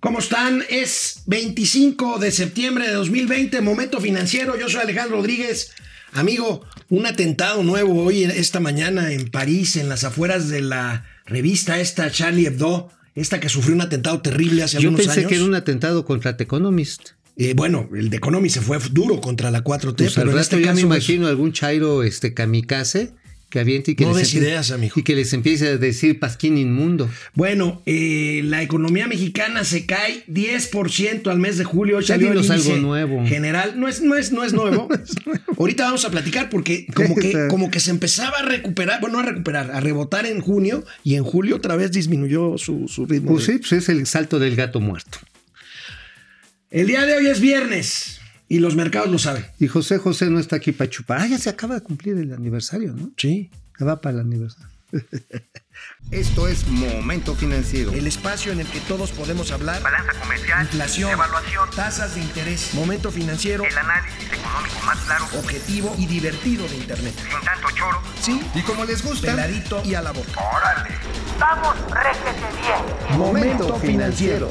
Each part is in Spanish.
¿Cómo están? Es 25 de septiembre de 2020, momento financiero. Yo soy Alejandro Rodríguez. Amigo, un atentado nuevo hoy, esta mañana en París, en las afueras de la revista esta Charlie Hebdo, esta que sufrió un atentado terrible hace algunos años. Yo pensé que era un atentado contra The Economist. Eh, bueno, el de Economist se fue duro contra la 4T, pues pero en este caso me pues, imagino algún chairo este kamikaze que aviente y que, no les, ideas, amigo. y que les empiece a decir pasquín inmundo. Bueno, eh, la economía mexicana se cae 10% al mes de julio. Ya salió algo nuevo. General, no es, no es, no es nuevo. Ahorita vamos a platicar porque como que, como que se empezaba a recuperar, bueno, a recuperar, a rebotar en junio y en julio otra vez disminuyó su, su ritmo. Pues sí, pues es el salto del gato muerto. El día de hoy es viernes. Y los mercados lo saben. Y José José no está aquí para chupar. Ah, ya se acaba de cumplir el aniversario, ¿no? Sí. Va para el aniversario. Esto es Momento Financiero. El espacio en el que todos podemos hablar. Balanza comercial. Inflación. Evaluación. Tasas de interés. Momento Financiero. El análisis económico más claro. Objetivo y divertido de Internet. Sin tanto choro. Sí. Y como les gusta. Peladito y a la boca. ¡Órale! ¡Vamos, réjete bien! Momento Financiero.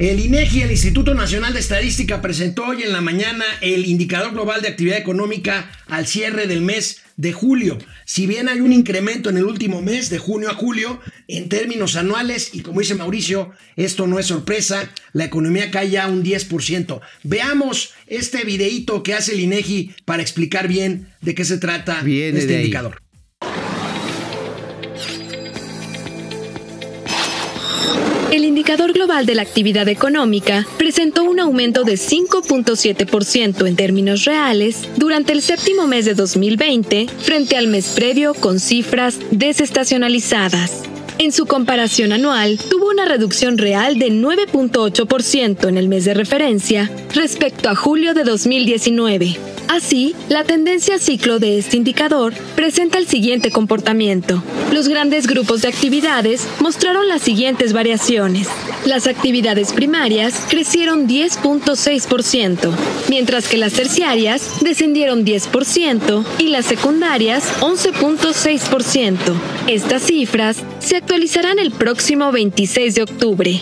El INEGI, el Instituto Nacional de Estadística, presentó hoy en la mañana el indicador global de actividad económica al cierre del mes de julio. Si bien hay un incremento en el último mes, de junio a julio, en términos anuales, y como dice Mauricio, esto no es sorpresa, la economía cae ya un 10%. Veamos este videíto que hace el INEGI para explicar bien de qué se trata este indicador. El indicador global de la actividad económica presentó un aumento de 5.7% en términos reales durante el séptimo mes de 2020 frente al mes previo con cifras desestacionalizadas. En su comparación anual, tuvo una reducción real de 9.8% en el mes de referencia respecto a julio de 2019. Así, la tendencia ciclo de este indicador presenta el siguiente comportamiento. Los grandes grupos de actividades mostraron las siguientes variaciones. Las actividades primarias crecieron 10.6%, mientras que las terciarias descendieron 10% y las secundarias 11.6%. Estas cifras se actualizarán el próximo 26 de octubre.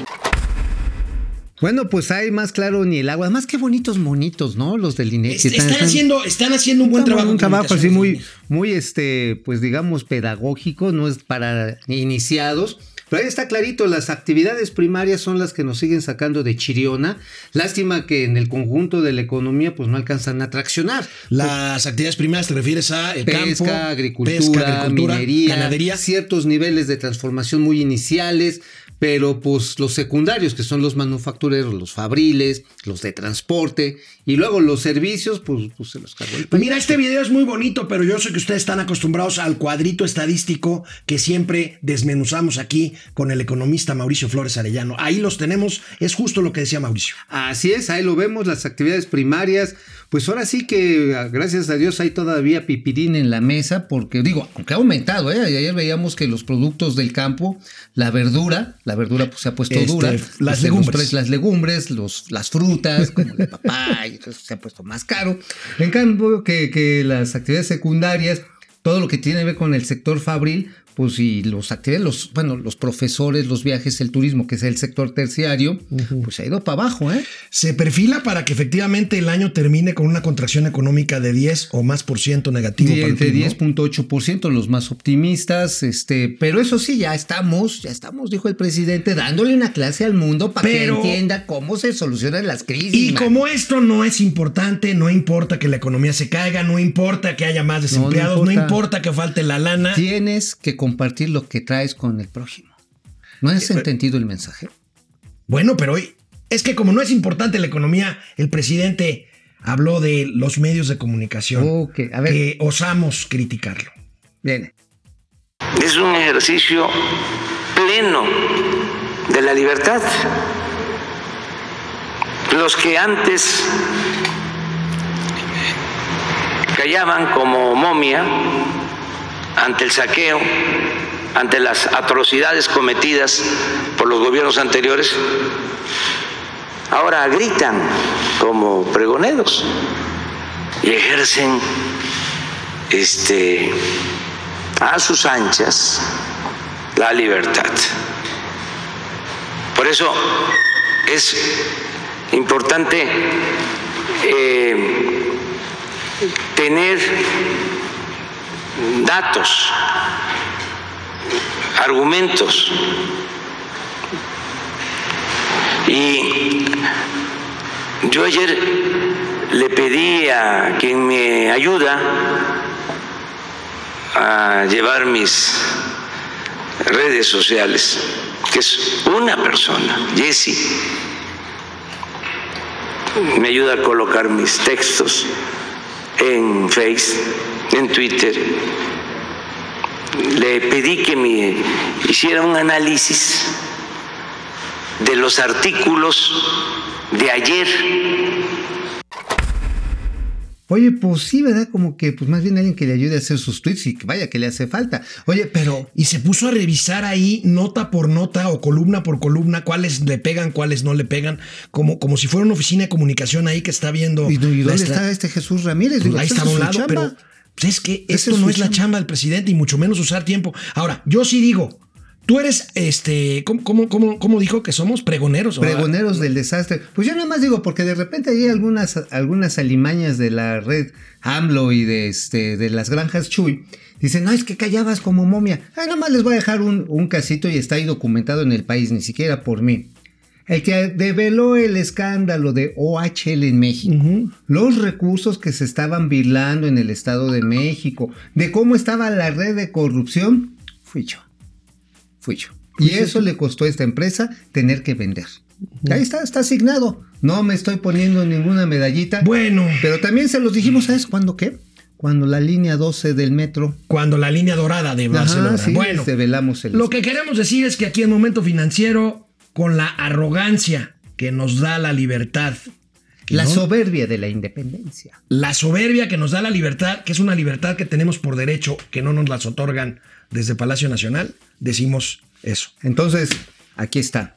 Bueno, pues hay más claro ni el agua. Además, qué bonitos monitos, ¿no? Los del INEGI. están, haciendo, están haciendo un buen trabajo. Un trabajo así muy, muy, este, pues digamos, pedagógico, no es para iniciados. Pero ahí está clarito, las actividades primarias son las que nos siguen sacando de chiriona. Lástima que en el conjunto de la economía pues no alcanzan a traccionar. Las actividades primarias te refieres a el pesca, campo, agricultura, minería, ganadería, ciertos niveles de transformación muy iniciales, pero pues los secundarios, que son los manufactureros, los fabriles, los de transporte, y luego los servicios, pues, pues se los cargó el Pues mira, este video es muy bonito, pero yo sé que ustedes están acostumbrados al cuadrito estadístico que siempre desmenuzamos aquí con el economista Mauricio Flores Arellano. Ahí los tenemos, es justo lo que decía Mauricio. Así es, ahí lo vemos, las actividades primarias, pues ahora sí que ah, gracias a Dios hay todavía pipirín en la mesa, porque digo, aunque ha aumentado, ¿eh? ayer veíamos que los productos del campo, la verdura, la verdura pues se ha puesto Este, dura, las Los legumbres. las legumbres, los, las frutas, como el papaya, se ha puesto más caro. En cambio, que, que las actividades secundarias, todo lo que tiene que ver con el sector fabril, pues y los actividades, los, bueno, los profesores, los viajes, el turismo, que es el sector terciario, pues se ha ido para abajo, ¿eh? Se perfila para que efectivamente el año termine con una contracción económica de 10 o más por ciento negativo. para el de PIB, ¿no? 10.8% los más optimistas, este, pero eso sí, ya estamos, ya estamos, dijo el presidente, dándole una clase al mundo para que entienda cómo se solucionan las crisis. Y man. como esto no es importante, no importa que la economía se caiga, no importa que haya más No, no desempleados, no importa. importa. que falte la lana. tienes que compartir lo que traes con el prójimo. ¿No has entendido el mensaje? Bueno, pero hoy es que como no es importante la economía, el presidente habló de los medios de comunicación. Ok, a ver. Que osamos criticarlo. Viene. Es un ejercicio pleno de la libertad. Los que antes callaban como momia ante el saqueo, ante las atrocidades cometidas por los gobiernos anteriores, ahora gritan como pregoneros y ejercen este a sus anchas la libertad. Por eso es importante eh, tener datos, argumentos. Y yo ayer le pedí a quien me ayuda a llevar mis redes sociales, que es una persona, Jesse, me ayuda a colocar mis textos en Face, en Twitter. Le pedí que me hiciera un análisis de los artículos de ayer Oye, pues sí, ¿verdad? Como que, pues más bien alguien que le ayude a hacer sus tweets y que vaya que le hace falta. Oye, pero. Y se puso a revisar ahí nota por nota o columna por columna cuáles le pegan, cuáles no le pegan, como, como si fuera una oficina de comunicación ahí que está viendo. ¿Y, y dónde está este Jesús Ramírez? Ahí está a un lado, chamba. pero pues es que esto es no es la chamba. chamba del presidente y mucho menos usar tiempo. Ahora, yo sí digo, tú eres, este, ¿cómo, cómo, cómo, cómo dijo que somos pregoneros? o- Pregoneros del desastre. Pues yo nada más digo, porque de repente hay algunas, algunas alimañas de la red AMLO y de, este, de las granjas Chuy. Dicen, no, es que callabas como momia. Ah, nada más les voy a dejar un, un casito y está ahí documentado en el país, ni siquiera por mí. El que develó el escándalo de OHL en México, los recursos que se estaban virlando en el Estado de México, de cómo estaba la red de corrupción, fui yo. Fui yo. Y eso le costó a esta empresa tener que vender. Ahí está, está asignado. No me estoy poniendo ninguna medallita. Bueno. Pero también se los dijimos, ¿sabes cuándo qué? Cuando la línea 12 del metro. Cuando la línea dorada de Barcelona. Ajá, sí, bueno, develamos el. Lo que queremos decir es que aquí en Momento Financiero, con la arrogancia que nos da la libertad, la ¿no? soberbia de la independencia. la soberbia que nos da la libertad, que es una libertad que tenemos por derecho, que no nos las otorgan desde Palacio Nacional, decimos eso. Entonces, aquí está.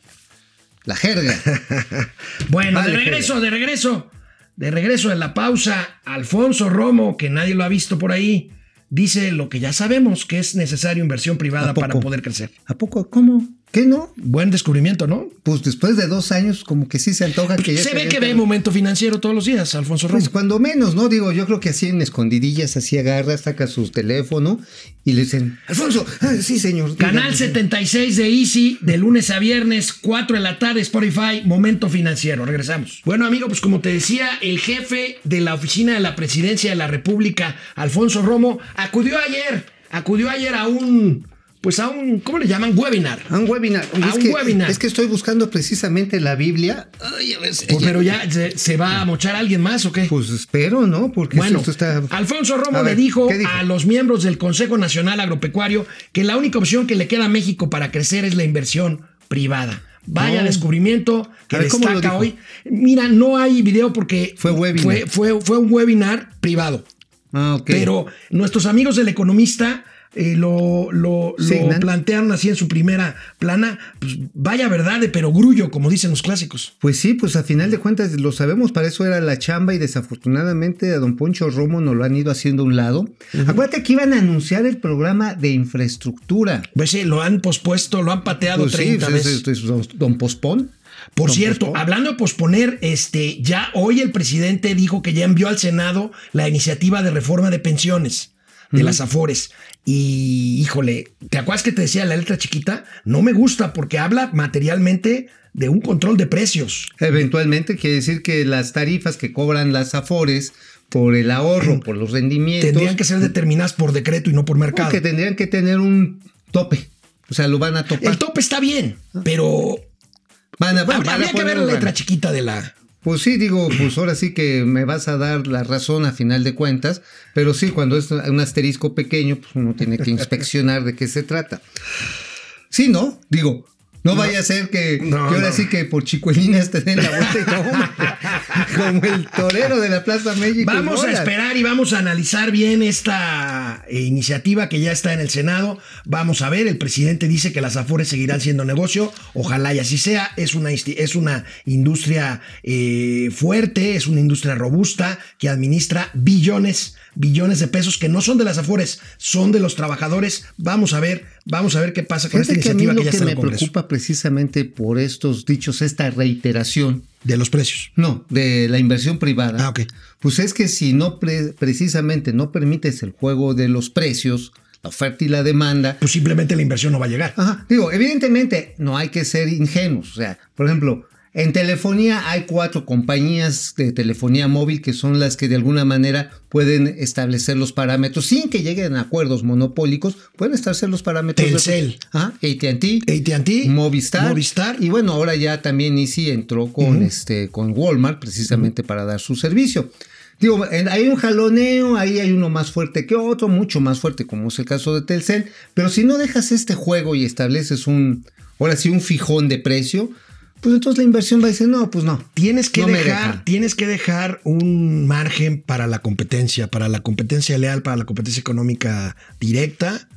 La jerga. Bueno, Vale, de regreso, de regreso, de regreso en la pausa, Alfonso Romo, que nadie lo ha visto por ahí, dice lo que ya sabemos, que es necesario inversión privada para poder crecer. ¿A poco? ¿Cómo? ¿Qué no? Buen descubrimiento, ¿no? Pues después de dos años, como que sí se antoja que ya Se ve que ve momento financiero todos los días, Alfonso Romo. Pues cuando menos, ¿no? Digo, yo creo que así en escondidillas, así agarra, saca su teléfono y le dicen, Alfonso, ah, sí, señor. Canal dígame". 76 de Easy, de lunes a viernes, 4 de la tarde, Spotify, Momento Financiero. Regresamos. Bueno, amigo, pues como te decía, el jefe de la oficina de la presidencia de la República, Alfonso Romo, acudió ayer, acudió ayer a un, pues a un, ¿cómo le llaman? Webinar. A un webinar. Oye, A es un que, webinar. Es que estoy buscando precisamente la Biblia. Ay, a ver Pues, pero ya, ¿se, se va a mochar alguien más o qué? Pues espero, ¿no? Porque Bueno, esto está. Alfonso Romo A le dijo, a los miembros del Consejo Nacional Agropecuario que la única opción que le queda a México para crecer es la inversión privada. Vaya No. descubrimiento que ver, ¿cómo lo destaca hoy. Mira, no hay video porque Fue webinar. Fue, fue, fue un webinar privado. Ah, ok. Pero nuestros amigos del economista eh, lo, lo, lo plantearon así en su primera plana. Pues vaya verdad de perogrullo, como dicen los clásicos. Pues sí, pues a final de cuentas lo sabemos, para eso era la chamba y desafortunadamente a don Poncho Romo nos lo han ido haciendo a un lado. Acuérdate que iban a anunciar el programa de infraestructura. Pues sí, lo han pospuesto, lo han pateado Pues sí, 30 pues, veces. es- es don, don Pospón. Por Don cierto, Pospón. hablando de posponer, este, ya hoy el presidente dijo que ya envió al Senado la iniciativa de reforma de pensiones de las Afores. Y híjole, ¿te acuerdas que te decía la letra chiquita? No me gusta porque habla materialmente de un control de precios. Eventualmente quiere decir que las tarifas que cobran las Afores por el ahorro, por los rendimientos, Tendrían que ser determinadas por decreto y no por mercado. que tendrían que tener un tope. O sea, lo van a topar. El tope está bien, pero Van a, bueno, habría van a que ver la letra chiquita de la... Pues sí, digo, pues ahora sí que me vas a dar la razón a final de cuentas, pero sí, cuando es un asterisco pequeño, pues uno tiene que inspeccionar de qué se trata. Sí, ¿no? Digo, no, vaya a ser que, No, que ahora no. sí que por chicuelinas te den la vuelta y todo. como el torero de la Plaza México. Vamos a esperar y vamos a analizar bien esta eh, iniciativa que ya está en el Senado. Vamos a ver, el presidente dice que las afores seguirán siendo negocio. Ojalá y así sea. Es una, es una industria eh, fuerte, es una industria robusta que administra billones, billones de pesos que no son de las afores, son de los trabajadores. Vamos a ver, vamos a ver qué pasa con Fíjate esta que a mí iniciativa lo que ya que está en me el preocupa precisamente por estos dichos, esta reiteración, De los precios. no, de la inversión privada. Ah, ok. Pues es que si no pre- precisamente no permites el juego de los precios, la oferta y la demanda, Pues simplemente la inversión no va a llegar. Ajá. Digo, evidentemente no hay que ser ingenuos. O sea, por ejemplo, en telefonía hay cuatro compañías de telefonía móvil que son las que de alguna manera pueden establecer los parámetros sin que lleguen a acuerdos monopólicos. Pueden establecer los parámetros. Telcel. AT&T. AT&T, Movistar. Movistar. Y bueno, ahora ya también Easy entró con, este, con Walmart precisamente para dar su servicio. Digo, hay un jaloneo, ahí hay uno más fuerte que otro, mucho más fuerte, como es el caso de Telcel. Pero si no dejas este juego y estableces un, ahora sí, un fijón de precio, pues entonces la inversión va a decir, no, pues no. Tienes que No dejar, deja. tienes que dejar un margen para la competencia, para la competencia leal, para la competencia económica directa,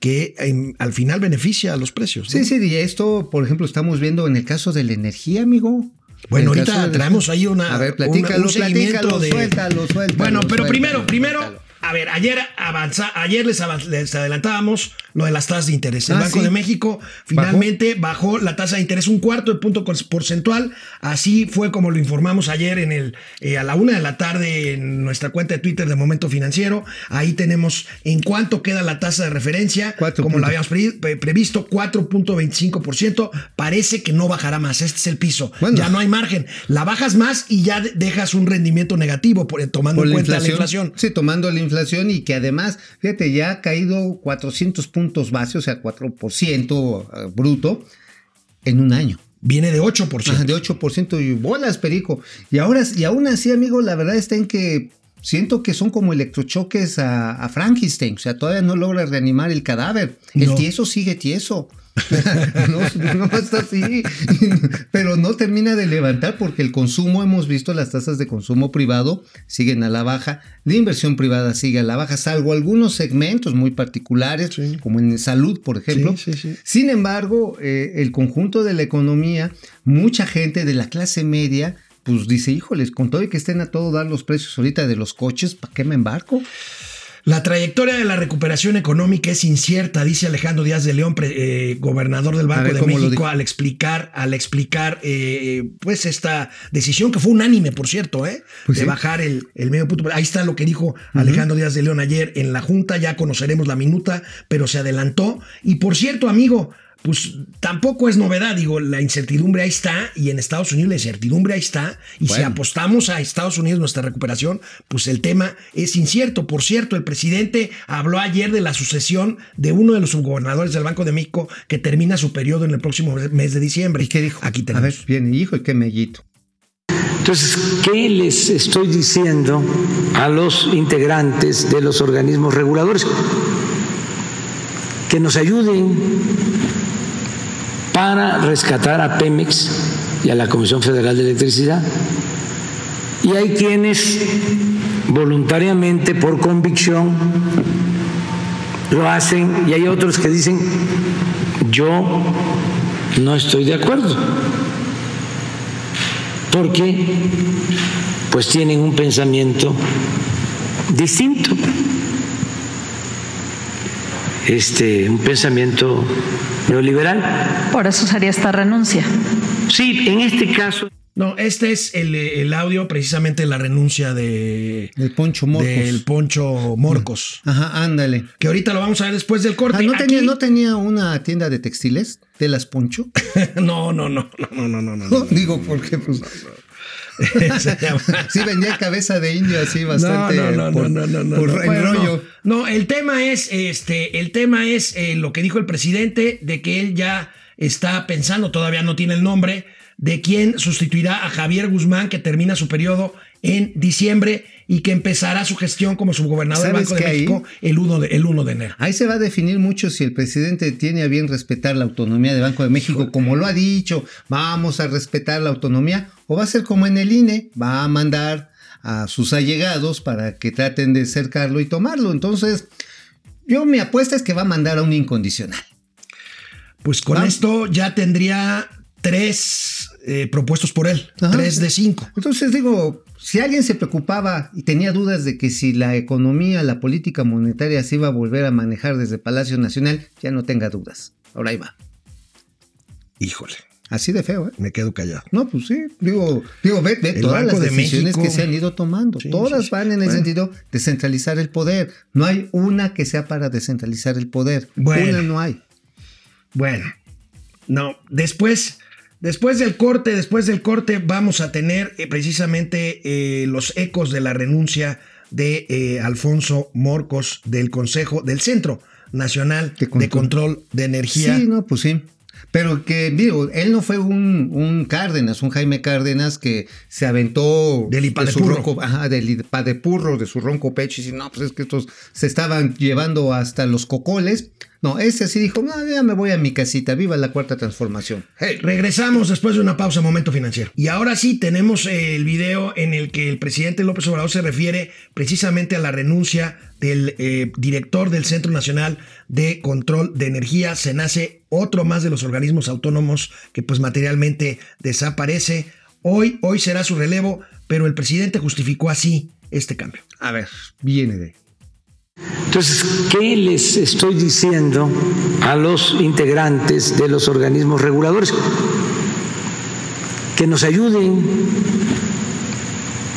que al final beneficia a los precios. ¿no? Sí, sí, y esto, por ejemplo, estamos viendo en el caso de la energía, amigo. Bueno, ahorita traemos ahí una. A ver, una- platícalo, un seguimiento platícalo, de- suéltalo, suéltalo. Bueno, pero suéltalo, primero, primero, suéltalo. a ver, ayer avanza, ayer les, avan- les adelantábamos lo de las tasas de interés. El Ah, Banco sí. de México finalmente bajó. la tasa de interés un cuarto de punto porcentual. Así fue como lo informamos ayer en el a la una de la tarde en nuestra cuenta de Twitter de Momento Financiero. Ahí tenemos en cuánto queda la tasa de referencia, Cuatro como lo habíamos pre- pre- previsto, 4.25%. Parece que no bajará más. Este es el piso. Bueno. Ya no hay margen. La bajas más y ya de- dejas un rendimiento negativo por- tomando Por en la cuenta inflación. la inflación. Sí, tomando la inflación y que además, fíjate, ya ha caído 400 puntos base, o sea, 4% eh, bruto en un año. Viene de 8%. Ajá, de 8% y bolas, perico. Y ahora, y aún así, amigo, la verdad está en que siento que son como electrochoques a, a Frankenstein. O sea, todavía no logra reanimar el cadáver. El tieso sigue tieso. no, no está así. Pero no termina de levantar porque el consumo, hemos visto las tasas de consumo privado siguen a la baja, la inversión privada sigue a la baja, salvo algunos segmentos muy particulares, Sí. como en salud, por ejemplo. Sí, sí, sí. Sin embargo, eh, el conjunto de la economía, mucha gente de la clase media, pues dice, híjoles, con todo y que estén a todo dar los precios ahorita de los coches, ¿para qué me embarco? La trayectoria de la recuperación económica es incierta, dice Alejandro Díaz de León, pre- eh, gobernador del Banco ver, de ¿cómo lo México, al explicar, al explicar, eh, pues esta decisión que fue unánime, por cierto, ¿eh? Pues de sí. bajar el, el medio punto. Ahí está lo que dijo Alejandro Díaz de León ayer en la Junta, ya conoceremos la minuta, pero se adelantó. Y por cierto, amigo, pues tampoco es novedad, digo, la incertidumbre ahí está y en Estados Unidos la incertidumbre ahí está. Y si apostamos a Estados Unidos nuestra recuperación, pues el tema es incierto. Por cierto, el presidente habló ayer de la sucesión de uno de los subgobernadores del Banco de México que termina su periodo en el próximo mes de diciembre. ¿Y qué dijo? Aquí A tenemos. ver, viene, hijo, y qué mellito. Entonces, ¿qué les estoy diciendo a los integrantes de los organismos reguladores? Que nos ayuden para rescatar a Pemex y a la Comisión Federal de Electricidad. Y hay quienes voluntariamente, por convicción, lo hacen y hay otros que dicen, yo no estoy de acuerdo porque pues tienen un pensamiento distinto, este, un pensamiento neoliberal. Por eso sería esta renuncia. Sí, en este caso. No, este es el, el audio precisamente de la renuncia de El Poncho Morcos. del Poncho Morcos. Ajá, ándale. Que ahorita lo vamos a ver después del corte. Ah, ¿no, Aquí- tenía, ¿No tenía una tienda de textiles? ¿De las Poncho? no, no, no, no, no, no, no, no. Digo, porque pues... Sí, vendía cabeza de indio así bastante no, no, no, por, no, no, no, por. No, no, el tema es, este, el tema es eh, lo que dijo el presidente de que él ya está pensando, todavía no tiene el nombre, de quién sustituirá a Javier Guzmán, que termina su periodo en diciembre y que empezará su gestión como subgobernador del ¿Sabes Banco de ahí? México el 1 de, el 1 de enero. Ahí se va a definir mucho si el presidente tiene a bien respetar la autonomía del Banco de México, como lo ha dicho, vamos a respetar la autonomía, o va a ser como en el INE, va a mandar a sus allegados para que traten de cercarlo y tomarlo. Entonces, yo mi apuesta es que va a mandar a un incondicional. Pues con esto ya tendría tres eh, propuestos por él, Ajá. tres de cinco. Entonces digo, si alguien se preocupaba y tenía dudas de que si la economía, la política monetaria se iba a volver a manejar desde Palacio Nacional, ya no tenga dudas. Ahora ahí va. Híjole, Así de feo, ¿eh? me quedo callado. No, pues sí, digo, digo, ve, ve todas las de decisiones que se han ido tomando, Sí, todas sí, van en el sentido de centralizar el poder. No hay una que sea para descentralizar el poder. Bueno. Una no hay. Bueno, no, después, después del corte, después del corte vamos a tener eh, precisamente eh, los ecos de la renuncia de eh, Alfonso Morcos del Consejo del Centro Nacional De de Control. De Energía. Sí, no, pues sí. Pero que, digo, él no fue un, un Cárdenas, un Jaime Cárdenas que se aventó Del Ipa de su ronco, ajá, del Ipa de Purro, de su ronco pecho, y dice, no, pues es que estos se estaban llevando hasta los cocoles. No, ese sí dijo, no, ya me voy a mi casita, viva la cuarta transformación. Hey, Regresamos después de una pausa, momento financiero. Y ahora sí tenemos eh, el video en el que el presidente López Obrador se refiere precisamente a la renuncia del eh, director del Centro Nacional de Control de Energía. Se nace otro más de los organismos autónomos que pues materialmente desaparece. Hoy, hoy será su relevo, pero el presidente justificó así este cambio. a ver, viene de. Entonces, ¿qué les estoy diciendo a los integrantes de los organismos reguladores? Que nos ayuden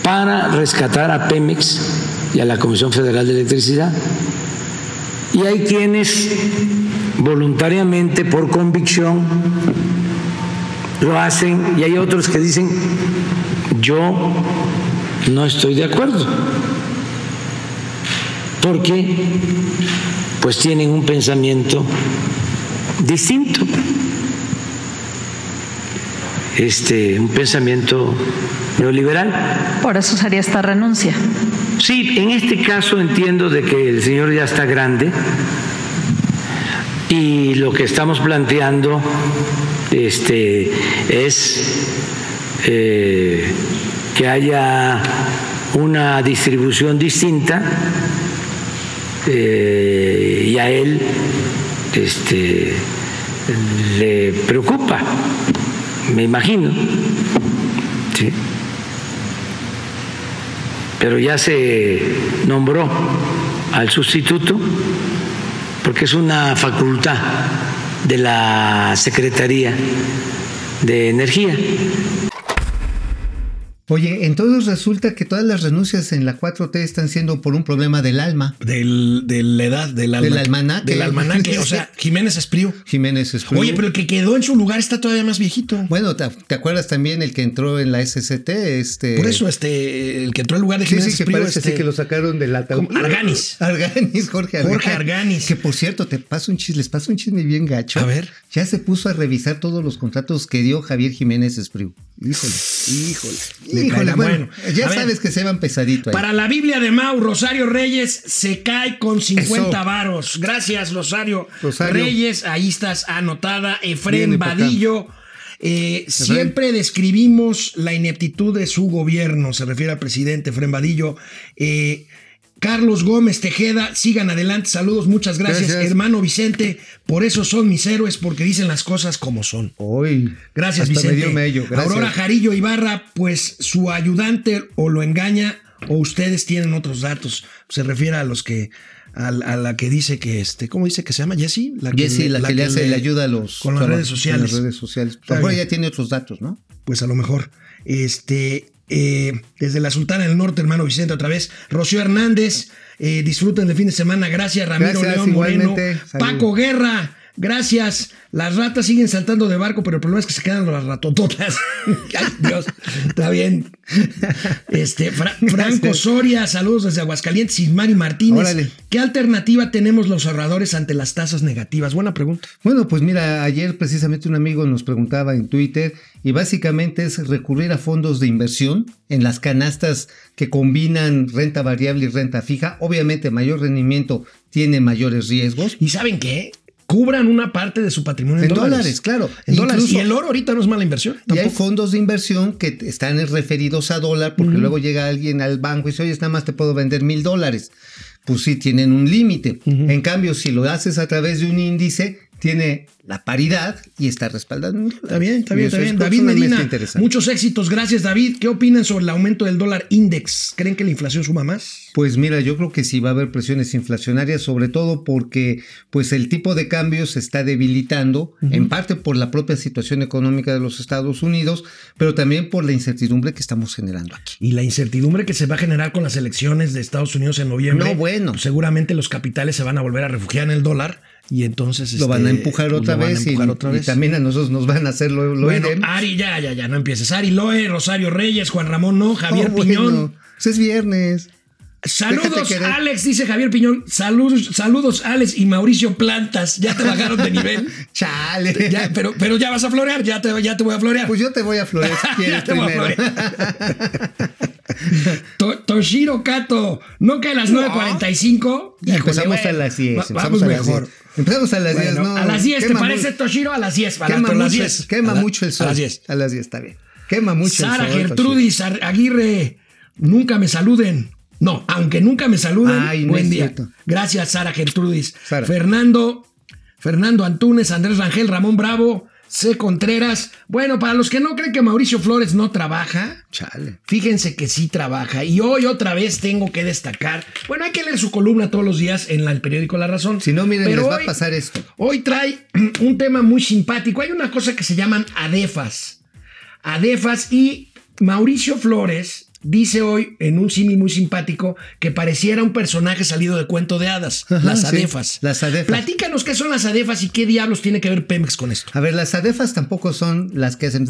para rescatar a Pemex y a la Comisión Federal de Electricidad. Y hay quienes voluntariamente, por convicción, lo hacen y hay otros que dicen, yo no estoy de acuerdo porque pues tienen un pensamiento distinto, este, un pensamiento neoliberal. Por eso sería esta renuncia. Sí, en este caso entiendo de que el señor ya está grande y lo que estamos planteando este, es eh, que haya una distribución distinta eh, y a él este, le preocupa, me imagino. ¿sí? Pero ya se nombró al sustituto porque es una facultad de la Secretaría de Energía. Oye, entonces resulta que todas las renuncias en la 4T están siendo por un problema del alma. Del, de la edad, del, alma- Del almanaque. Del almanaque, o sea, Jiménez Espriu. Jiménez Espriu. Oye, pero el que quedó en su lugar está todavía más viejito. Bueno, ¿te, te acuerdas también el que entró en la SCT? Este... Por eso, este, el que entró en lugar de Sí, Jiménez sí, que Espriu, parece este, sí que lo sacaron del ataúd. Arganis. Arganis, Jorge Arganis. Jorge Arganis. Que por cierto, te paso un chisme, les paso un chisme bien gacho. A ver. Ya se puso a revisar todos los contratos que dio Javier Jiménez Espriu. Híjole, híjole. Le Híjole, bueno, ya ver, sabes que se van pesadito ahí. Para la Biblia de Mau, Rosario Reyes se cae con 50 Eso. varos. Gracias, Rosario, Rosario. Reyes. Ahí estás anotada. Efrén. Vadillo. Eh, siempre describimos la ineptitud de su gobierno, se refiere al presidente Efrén Vadillo. Eh, Carlos Gómez Tejeda, sigan adelante, saludos, muchas gracias. Gracias. Hermano Vicente, por eso son mis héroes, porque dicen las cosas como son. Hoy. Gracias, Vicente. me dio mello, gracias. Aurora Jarillo Ibarra, pues su ayudante o lo engaña o ustedes tienen otros datos. Se refiere a los que a, a la que dice que este, ¿cómo dice que se llama Jessie? La Jessy, la, que, le hace, le ayuda a los con las redes sociales. Con las redes sociales. Está A lo mejor bien. ya tiene otros datos, ¿no? Pues a lo mejor. Este, eh, desde la Sultana del Norte, hermano Vicente, otra vez. Rocío Hernández, eh, disfruten el fin de semana. Gracias, Ramiro Gracias, León Moreno. Paco Guerra. Gracias. Las ratas siguen saltando de barco, pero el problema es que se quedan las ratototas. Ay, Dios. Está bien. Este, Fra- Franco Soria, saludos desde Aguascalientes. Ismari Martínez. Órale. ¿Qué alternativa tenemos los ahorradores ante las tasas negativas? Buena pregunta. Bueno, pues mira, ayer precisamente un amigo nos preguntaba en Twitter y básicamente es recurrir a fondos de inversión en las canastas que combinan renta variable y renta fija. Obviamente mayor rendimiento tiene mayores riesgos. ¿Y saben qué? Cubran una parte de su patrimonio en, En dólares, claro. En dólares. Y el oro ahorita no es mala inversión. Y hay fondos de inversión que están referidos a dólar porque luego llega alguien al banco y dice, oye, nada más te puedo vender mil dólares. Pues sí, tienen un límite. En cambio, si lo haces a través de un índice, tiene la paridad y está dólares. Está bien, está bien, está es bien. David Medina, muchos éxitos. Gracias, David. ¿Qué opinan sobre el aumento del dólar index? ¿Creen que la inflación suma más? Pues mira, yo creo que sí va a haber presiones inflacionarias, sobre todo porque pues el tipo de cambio se está debilitando, en parte por la propia situación económica de los Estados Unidos, pero también por la incertidumbre que estamos generando aquí. Y la incertidumbre que se va a generar con las elecciones de Estados Unidos en noviembre. No, bueno. pues seguramente los capitales se van a volver a refugiar en el dólar y entonces. Lo van a este, empujar pues, otra lo van a vez, y, también a nosotros nos van a hacer lo, lo Bueno. Ari, ya, ya, ya, no empieces. Ari Loe, Rosario Reyes, Juan Ramón No, Javier Oh, bueno, Piñón. pues es viernes. Saludos. Alex, dice Javier Piñón. Saludos, saludos, Alex y Mauricio Plantas. Ya te bajaron de nivel. Chale. Ya, pero, pero ya vas a florear, ya te, ya te voy a florear. Pues yo te voy a florear si quieres Ya te voy a primero. To- Toshiro Kato, ¿no que a las 9.45? Híjole, Empezamos bueno, a las 10. va- empezamos vamos a las mejor. 10. Empezamos a las 10, Bueno, no. a las 10, ¿te parece Toshiro? A las 10, barato, Quema, a las mucho, 10. quema A la- mucho el sol. A las 10. A las 10, está bien. Quema mucho Sara el sol. Gertrudis Ar- Aguirre, nunca me saluden. No, aunque nunca me saluden, Ay, no buen es día. cierto. Gracias, Sara Gertrudis. Sara. Fernando, Fernando Antunes, Andrés Rangel, Ramón Bravo, C. Contreras. Bueno, para los que no creen que Mauricio Flores no trabaja, Chale. Fíjense que sí trabaja y hoy otra vez tengo que destacar. Bueno, hay que leer su columna todos los días en la- el periódico La Razón. Si no, miren, Pero les va hoy- a pasar esto. Hoy trae un tema muy simpático. Hay una cosa que se llaman ADEFAS. ADEFAS y Mauricio Flores dice hoy en un símil muy simpático que pareciera un personaje salido de cuento de hadas. Ajá, las sí, ADEFAS. las ADEFAS. Platícanos qué son las ADEFAS y qué diablos tiene que ver Pemex con esto. A ver, las adefas tampoco son las que hacen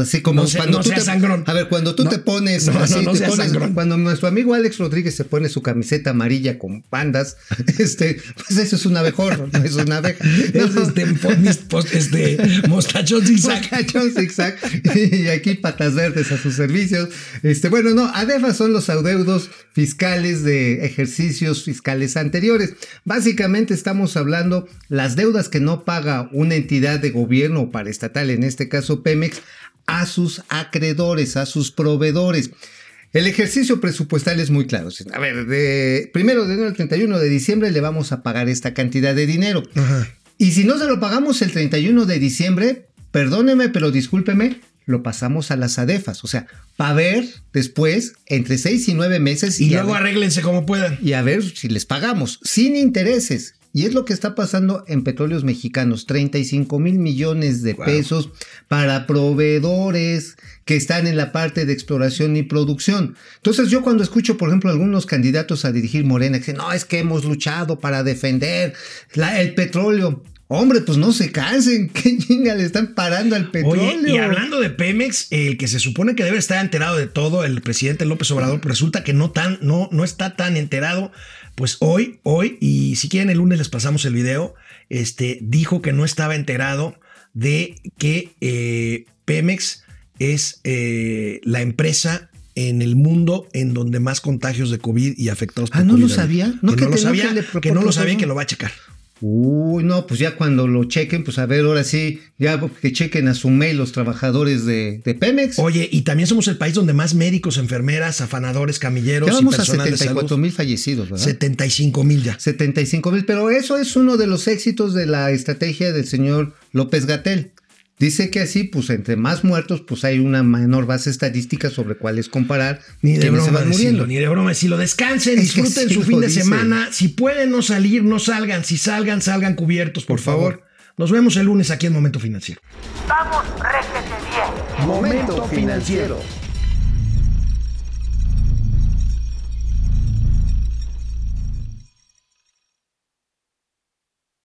así como No sea- cuando no tú te sangrón. A ver, cuando tú No, te pones así, te sangrón. cuando nuestro amigo Alex Rodríguez se pone su camiseta amarilla con pandas, este, pues eso es un abejorro, no es una abeja. Es este, este mostachón zigzag. Mostachón zigzag y aquí patas verdes a sus servicios. Este, bueno, no, ADEFA son los adeudos fiscales de ejercicios fiscales anteriores. Básicamente estamos hablando las deudas que no paga una entidad de gobierno o paraestatal, en este caso Pemex, a sus acreedores, a sus proveedores. El ejercicio presupuestal es muy claro. A ver, de primero de enero al 31 de diciembre le vamos a pagar esta cantidad de dinero. Y si no se lo pagamos el 31 de diciembre, perdóneme, pero discúlpeme, lo pasamos a las ADEFAS. O sea, para ver después, entre 6 y 9 meses, Y luego arréglense como puedan. y a ver si les pagamos, sin intereses. Y es lo que está pasando en petróleos mexicanos, 35 mil millones de pesos para proveedores que están en la parte de exploración y producción. Entonces yo cuando escucho, por ejemplo, algunos candidatos a dirigir Morena que dicen, no, es que hemos luchado para defender la- el petróleo. Hombre, pues no se cansen, qué chinga le están parando al petróleo. Oye, y hablando de Pemex, el que se supone que debe estar enterado de todo, el presidente López Obrador, pues resulta que no tan, no, no está tan enterado. Pues hoy, hoy, y si quieren el lunes les pasamos el video, este, dijo que no estaba enterado de que eh, Pemex es eh, la empresa en el mundo en donde más contagios de COVID y afectados por Ah, ¿no COVID lo sabía? Que ¿No no, que lo tenía sabía, que que no lo sabía que lo va a checar. Uy, no, pues ya cuando lo chequen, pues a ver, ahora sí, ya que chequen a su mail los trabajadores de, de Pemex. Oye, y también somos el país donde más médicos, enfermeras, afanadores, camilleros ya y vamos a personal de 74 salud. mil fallecidos, ¿verdad? 75 mil ya. 75 mil, pero eso es uno de los éxitos de la estrategia del señor López Gatel. Dice que así, pues entre más muertos, pues hay una menor base estadística sobre cuáles comparar Ni de se broma decirlo, muriendo. ni de broma decirlo. Descansen, Es que disfruten sí su lo fin de dice. semana. Si pueden no salir, no salgan. Si salgan, salgan cubiertos, por, Por favor. favor. Nos vemos el lunes aquí en Momento Financiero. Vamos, réjete bien. Momento financiero.